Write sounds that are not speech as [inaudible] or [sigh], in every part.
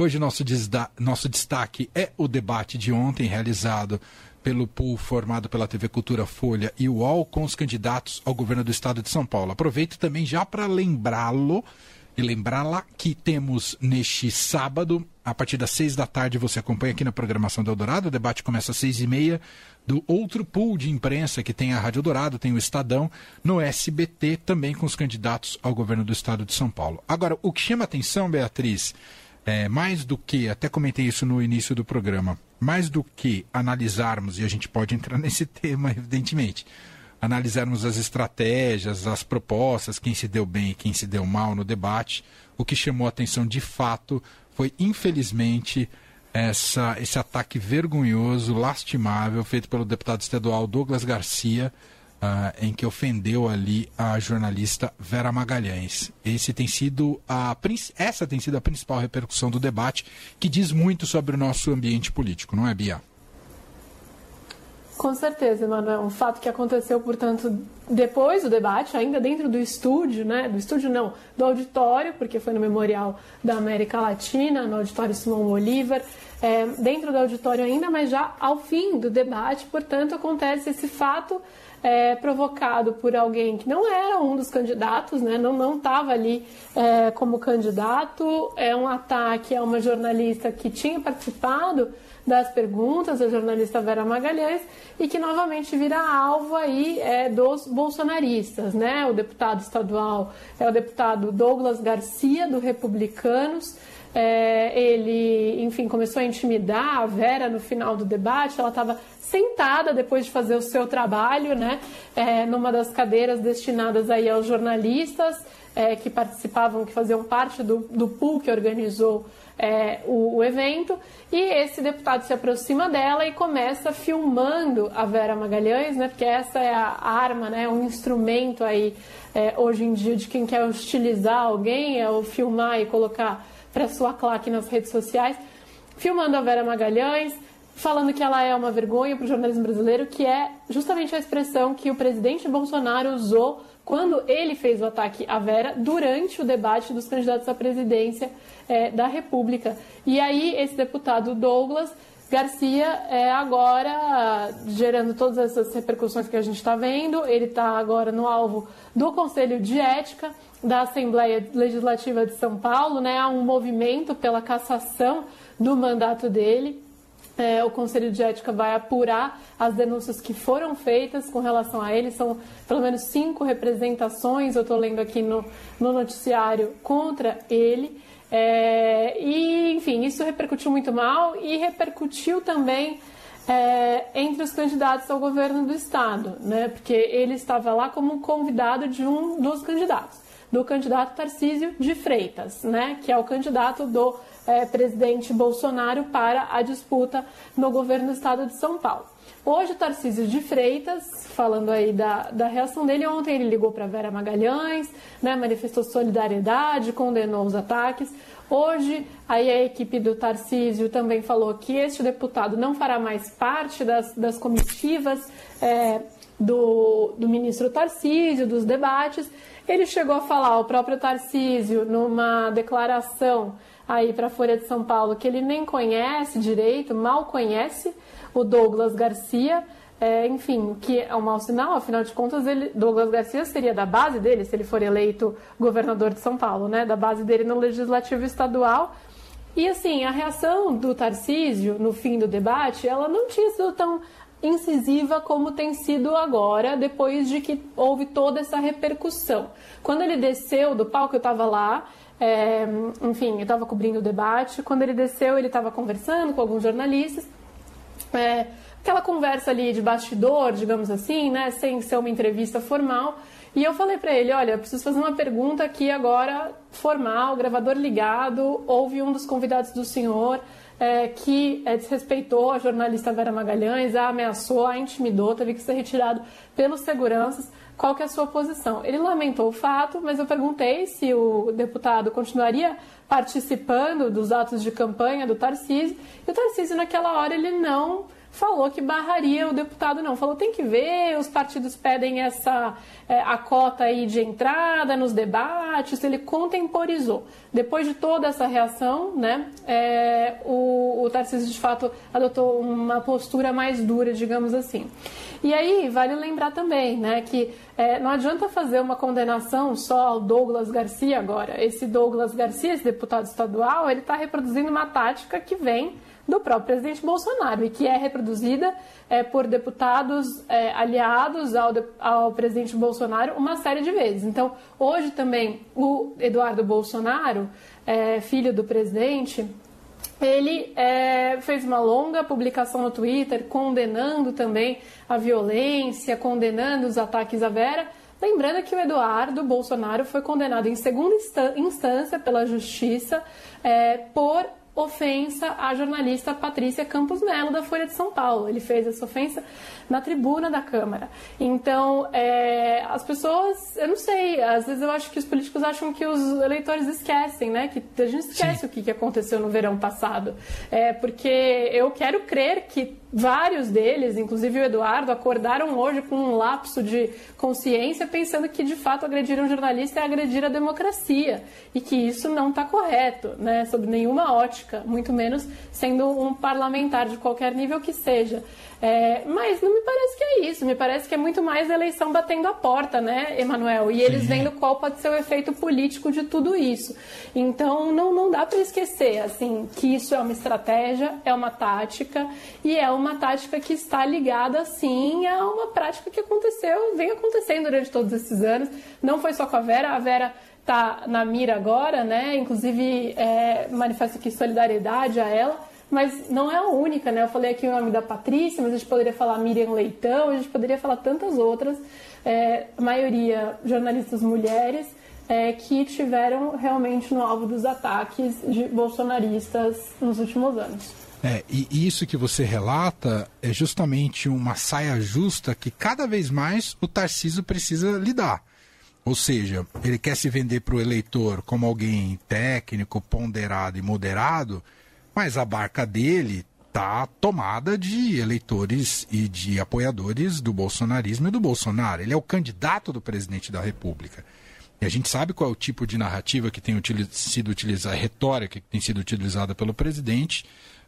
Hoje nosso, nosso destaque é o debate de ontem realizado pelo pool formado pela TV Cultura Folha e UOL com os candidatos ao governo do estado de São Paulo. Aproveito também já para lembrá-lo e lembrá-la que temos neste sábado, a partir das seis da tarde, você acompanha aqui na programação do Eldorado, o debate começa às seis e meia, do outro pool de imprensa que tem a Rádio Dourado, tem o Estadão, no SBT, também com os candidatos ao governo do estado de São Paulo. Agora, o que chama atenção, Beatriz, é, mais do que, até comentei isso no início do programa, mais do que analisarmos, e a gente pode entrar [laughs] nesse tema, evidentemente, analisarmos as estratégias, as propostas, quem se deu bem e quem se deu mal no debate, o que chamou a atenção de fato foi, infelizmente, essa, esse ataque vergonhoso, lastimável, feito pelo deputado estadual Douglas Garcia, uh, em que ofendeu ali a jornalista Vera Magalhães. Esse tem sido a, essa tem sido a principal repercussão do debate, que diz muito sobre o nosso ambiente político, não é, Bia? Com certeza, Emanuel. Um fato que aconteceu, portanto, depois do debate, ainda dentro do estúdio, né? Do estúdio não, do auditório, porque foi no Memorial da América Latina, no auditório Simão Bolívar, é, dentro do auditório ainda, mas já ao fim do debate, portanto, acontece esse fato é, provocado por alguém que não era um dos candidatos, né? Não estava ali é, como candidato. É um ataque a uma jornalista que tinha participado das perguntas da jornalista Vera Magalhães e que novamente vira alvo aí é, dos bolsonaristas, né? O deputado estadual é o deputado Douglas Garcia, do Republicanos. É, ele, enfim, começou a intimidar a Vera no final do debate. Ela estava sentada depois de fazer o seu trabalho, né, é, numa das cadeiras destinadas aí aos jornalistas é, que participavam, que faziam parte do, do pool que organizou é, o, o, evento, e esse deputado se aproxima dela e começa filmando a Vera Magalhães, né, porque essa é a arma, né, um instrumento aí é, hoje em dia de quem quer hostilizar alguém, é o filmar e colocar para sua claque nas redes sociais, filmando a Vera Magalhães, falando que ela é uma vergonha para o jornalismo brasileiro, que é justamente a expressão que o presidente Bolsonaro usou quando ele fez o ataque à Vera durante o debate dos candidatos à presidência é, da República. E aí, esse deputado Douglas Garcia é agora gerando todas essas repercussões que a gente está vendo. Ele está agora no alvo do Conselho de Ética da Assembleia Legislativa de São Paulo. Né? Há um movimento pela cassação do mandato dele. É, o Conselho de Ética vai apurar as denúncias que foram feitas com relação a ele. São pelo menos cinco representações, eu estou lendo aqui no, no noticiário, contra ele. É, e, enfim, isso repercutiu muito mal e repercutiu também é, entre os candidatos ao governo do Estado, né? porque ele estava lá como convidado de um dos candidatos, do candidato Tarcísio de Freitas, né? que é o candidato do é, presidente Bolsonaro para a disputa no governo do Estado de São Paulo. Hoje, Tarcísio de Freitas, falando aí da, da reação dele, ontem ele ligou para Vera Magalhães, né, manifestou solidariedade, condenou os ataques. Hoje, aí a equipe do Tarcísio também falou que este deputado não fará mais parte das, das comitivas é, do, do ministro Tarcísio, dos debates. Ele chegou a falar, o próprio Tarcísio, numa declaração aí para a Folha de São Paulo, que ele nem conhece direito, mal conhece o Douglas Garcia, é, enfim, que é um mau sinal, afinal de contas, ele, Douglas Garcia seria da base dele, se ele for eleito governador de São Paulo, né, da base dele no Legislativo Estadual. E assim, a reação do Tarcísio no fim do debate, ela não tinha sido tão incisiva como tem sido agora, depois de que houve toda essa repercussão. Quando ele desceu do palco, eu estava lá, é, enfim, eu estava cobrindo o debate. Quando ele desceu, ele estava conversando com alguns jornalistas é, aquela conversa ali de bastidor, digamos assim, né, sem ser uma entrevista formal. E eu falei para ele, olha, preciso fazer uma pergunta aqui agora formal, gravador ligado, houve um dos convidados do senhor é, que é, desrespeitou a jornalista Vera Magalhães, a ameaçou, a intimidou, teve que ser retirado pelos seguranças. Qual que é a sua posição? Ele lamentou o fato, mas eu perguntei se o deputado continuaria participando dos atos de campanha do Tarcísio, e o Tarcísio naquela hora ele não falou que barraria o deputado não. Falou tem que ver, os partidos pedem essa é, a cota aí de entrada nos debates, ele contemporizou. Depois de toda essa reação, né, é, o, o Tarcísio de fato adotou uma postura mais dura, digamos assim. E aí vale lembrar também, né, que é, não adianta fazer uma condenação só ao Douglas Garcia agora. Esse Douglas Garcia, esse deputado estadual, ele está reproduzindo uma tática que vem do próprio presidente Bolsonaro e que é reproduzida é, por deputados é, aliados ao, ao presidente Bolsonaro uma série de vezes. Então, hoje também o Eduardo Bolsonaro, é, filho do presidente, ele é, fez uma longa publicação no Twitter condenando também a violência, condenando os ataques à Vera. Lembrando que o Eduardo Bolsonaro foi condenado em segunda instância pela Justiça é, por ofensa à jornalista Patrícia Campos Melo, da Folha de São Paulo. Ele fez essa ofensa na tribuna da Câmara. Então, é, as pessoas, eu não sei, às vezes eu acho que os políticos acham que os eleitores esquecem, né? Que a gente esquece Sim. o que aconteceu no verão passado. É, porque eu quero crer que vários deles, inclusive o Eduardo, acordaram hoje com um lapso de consciência pensando que de fato agredir um jornalista é agredir a democracia e que isso não está correto, né? Sob nenhuma ótica, muito menos sendo um parlamentar de qualquer nível que seja. É, mas não me parece que é isso, me parece que é muito mais a eleição batendo a porta, né, Emanuel? E eles Sim. vendo qual pode ser o efeito político de tudo isso. Então não, não dá para esquecer assim que isso é uma estratégia, é uma tática e é uma tática que está ligada sim a uma prática que aconteceu, vem acontecendo durante todos esses anos. Não foi só com a Vera, a Vera está na mira agora, né? Inclusive é, manifesta aqui solidariedade a ela mas não é a única, né? Eu falei aqui o nome da Patrícia, mas a gente poderia falar Miriam Leitão, a gente poderia falar tantas outras, é, a maioria jornalistas mulheres, é, que tiveram realmente no alvo dos ataques de bolsonaristas nos últimos anos. É, e isso que você relata é justamente uma saia justa que cada vez mais o Tarciso precisa lidar. Ou seja, ele quer se vender para o eleitor como alguém técnico, ponderado e moderado, mas a barca dele está tomada de eleitores e de apoiadores do bolsonarismo e do Bolsonaro. Ele é o candidato do presidente da República. E a gente sabe qual é o tipo de narrativa que tem sido utilizada, retórica que tem sido utilizada pelo presidente,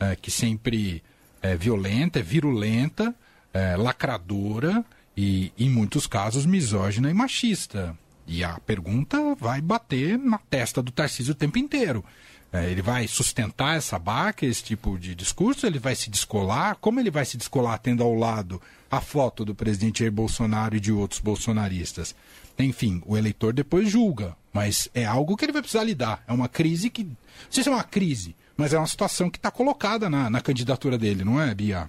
é, que sempre é violenta, é virulenta, é, lacradora e, em muitos casos, misógina e machista. E a pergunta vai bater na testa do Tarcísio o tempo inteiro. É, ele vai sustentar essa barca, esse tipo de discurso? Ele vai se descolar? Como ele vai se descolar tendo ao lado a foto do presidente Jair Bolsonaro e de outros bolsonaristas? Enfim, o eleitor depois julga, mas é algo que ele vai precisar lidar. É uma crise que. Não sei se é uma crise, mas é uma situação que está colocada na, na candidatura dele, não é, Bia?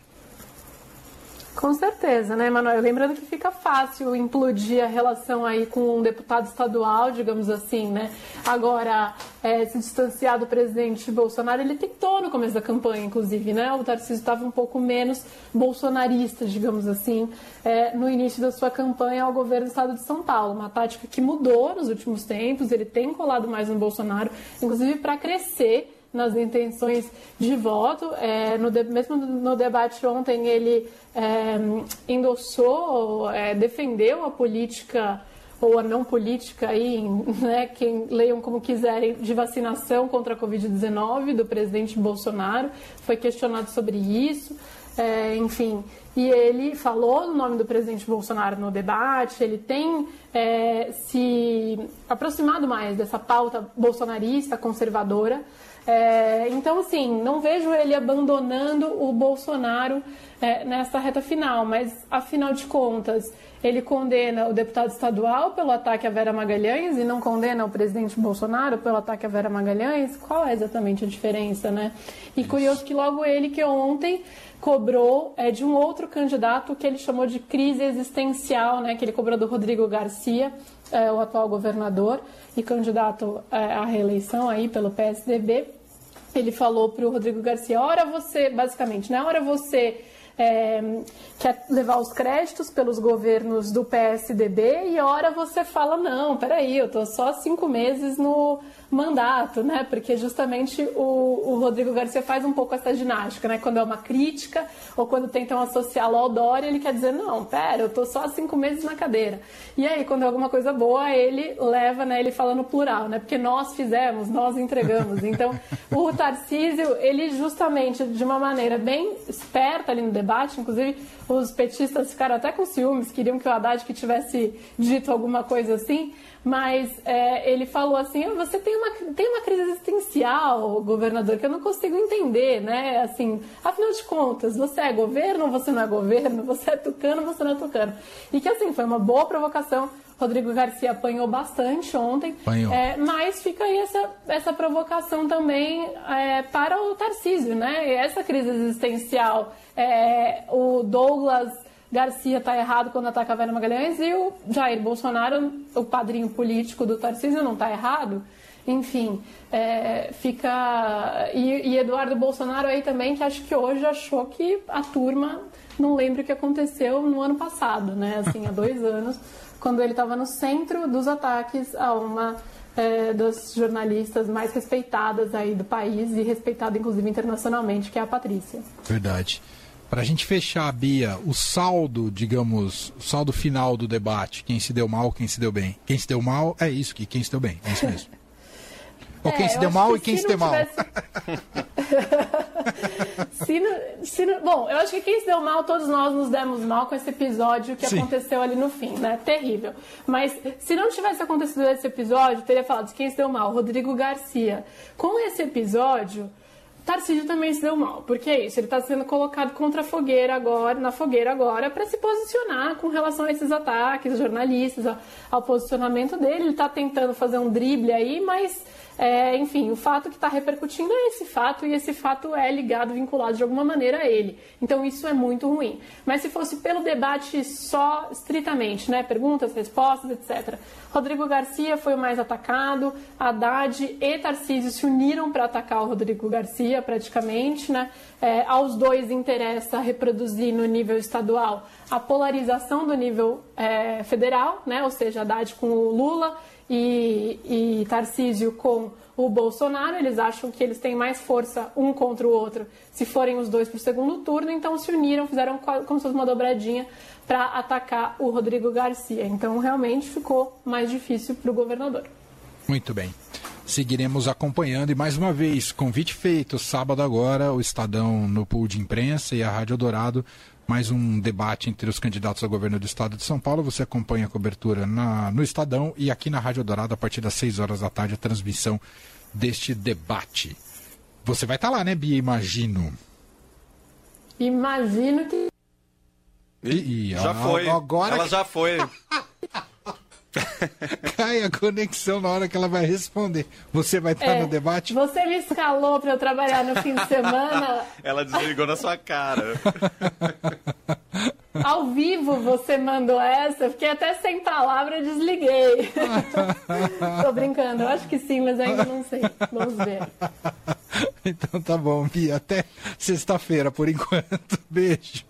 Com certeza, né, Manuel? Lembrando que fica fácil implodir a relação aí com um deputado estadual, digamos assim, né? Agora, é, se distanciar do presidente Bolsonaro, ele tentou no começo da campanha, inclusive, né? O Tarcísio estava um pouco menos bolsonarista, digamos assim, é, no início da sua campanha ao governo do estado de São Paulo. Uma tática que mudou nos últimos tempos, ele tem colado mais no Bolsonaro, inclusive para crescer nas intenções de voto. É, no de, mesmo no debate ontem, ele é, endossou, é, defendeu a política ou a não política aí, né, quem leiam como quiserem, de vacinação contra a Covid-19 do presidente Bolsonaro, foi questionado sobre isso, é, enfim, e ele falou no nome do presidente Bolsonaro no debate, ele tem é, se aproximado mais dessa pauta bolsonarista, conservadora, é, então, assim, não vejo ele abandonando o Bolsonaro é, nessa reta final, mas afinal de contas, ele condena o deputado estadual pelo ataque a Vera Magalhães e não condena o presidente Bolsonaro pelo ataque a Vera Magalhães? Qual é exatamente a diferença, né? E curioso que logo ele que ontem cobrou é, de um outro candidato que ele chamou de crise existencial, né? Que ele cobrou do Rodrigo Garcia, é, o atual governador e candidato é, à reeleição aí pelo PSDB ele falou para o Rodrigo Garcia: ora você, basicamente, né? Ora você é, quer levar os créditos pelos governos do PSDB e ora você fala: não, peraí, eu estou só cinco meses no mandato, né? Porque justamente o, o, Rodrigo Garcia faz um pouco essa ginástica, né? Quando é uma crítica ou quando tentam associá-lo ao Dória, ele quer dizer, não, pera, eu tô só cinco meses na cadeira. E aí, quando é alguma coisa boa, ele leva, né? Ele fala no plural, né? Porque nós fizemos, nós entregamos. Então, o Tarcísio, ele justamente, de uma maneira bem esperta ali no debate, inclusive os petistas ficaram até com ciúmes, queriam que o Haddad que tivesse dito alguma coisa assim, mas é, ele falou assim: ah, você tem uma, tem uma crise existencial, governador, que eu não consigo entender, né? Assim, afinal de contas, você é governo ou você não é governo? [laughs] Você é tucano ou você não é tucano? E que assim, foi uma boa provocação. Rodrigo Garcia apanhou bastante ontem, apanhou. É, mas fica aí essa, essa provocação também é, para o Tarcísio, né? E essa crise existencial, é, o Douglas Garcia está errado quando ataca a Vera Magalhães e o Jair Bolsonaro, o padrinho político do Tarcísio, não está errado. Enfim, é, fica. E, e, Eduardo Bolsonaro aí também, que acho que hoje achou que a turma não lembra o que aconteceu no ano passado, né? Assim, há dois [laughs] anos, quando ele estava no centro dos ataques a uma é, das jornalistas mais respeitadas aí do país e respeitada inclusive internacionalmente, que é a Patrícia. Verdade. Para a gente fechar, Bia, o saldo, digamos, o saldo final do debate, quem se deu mal, quem se deu bem. Quem se deu mal é isso, que quem se deu bem, é isso mesmo. [laughs] Ou quem é, se deu mal que e quem se, se deu tivesse... mal. [laughs] se não, se não... Bom, eu acho que quem se deu mal, todos nós nos demos mal com esse episódio que Sim. aconteceu ali no fim, né? Terrível. Mas se não tivesse acontecido esse episódio, teria falado de quem se deu mal, Rodrigo Garcia. Com esse episódio Tarcísio também se deu mal, porque é isso, ele está sendo colocado contra a fogueira agora, na fogueira agora, para se posicionar com relação a esses ataques jornalistas, ao, posicionamento dele. Ele está tentando fazer um drible aí, mas é, enfim, o fato que está repercutindo é esse fato e esse fato é ligado, vinculado de alguma maneira a ele. Então isso é muito ruim. Mas se fosse pelo debate só estritamente, né, perguntas, respostas, etc. Rodrigo Garcia foi o mais atacado, Haddad e Tarcísio se uniram para atacar o Rodrigo Garcia praticamente, né? É, aos dois interessa reproduzir no nível estadual a polarização do nível é, federal, né? Ou seja, Haddad com o Lula e, e Tarcísio com o Bolsonaro. Eles acham que eles têm mais força um contra o outro se forem os dois para o segundo turno, então se uniram, fizeram como se fosse uma dobradinha para atacar o Rodrigo Garcia. Então realmente ficou mais difícil para o governador. Muito bem. Seguiremos acompanhando e mais uma vez, convite feito, sábado agora, o Estadão no pool de imprensa e a Rádio Dourado mais um debate entre os candidatos ao governo do estado de São Paulo. Você acompanha a cobertura na, no Estadão e aqui na Rádio Dourado a partir das 6 horas da tarde a transmissão deste debate. Você vai estar tá lá, né, Bia? Imagino. Imagino que. E, e, já a, foi. Agora... Ela já foi. [laughs] [laughs] Cai a conexão na hora que ela vai responder. Você vai estar é, no debate? Você me escalou para eu trabalhar no fim de semana. [laughs] Ela desligou na sua cara. [laughs] Ao vivo você mandou essa, fiquei até sem palavra e desliguei. Tô brincando, eu acho que sim, mas ainda não sei. Vamos ver. Então tá bom, Bia. Até sexta-feira por enquanto. Beijo.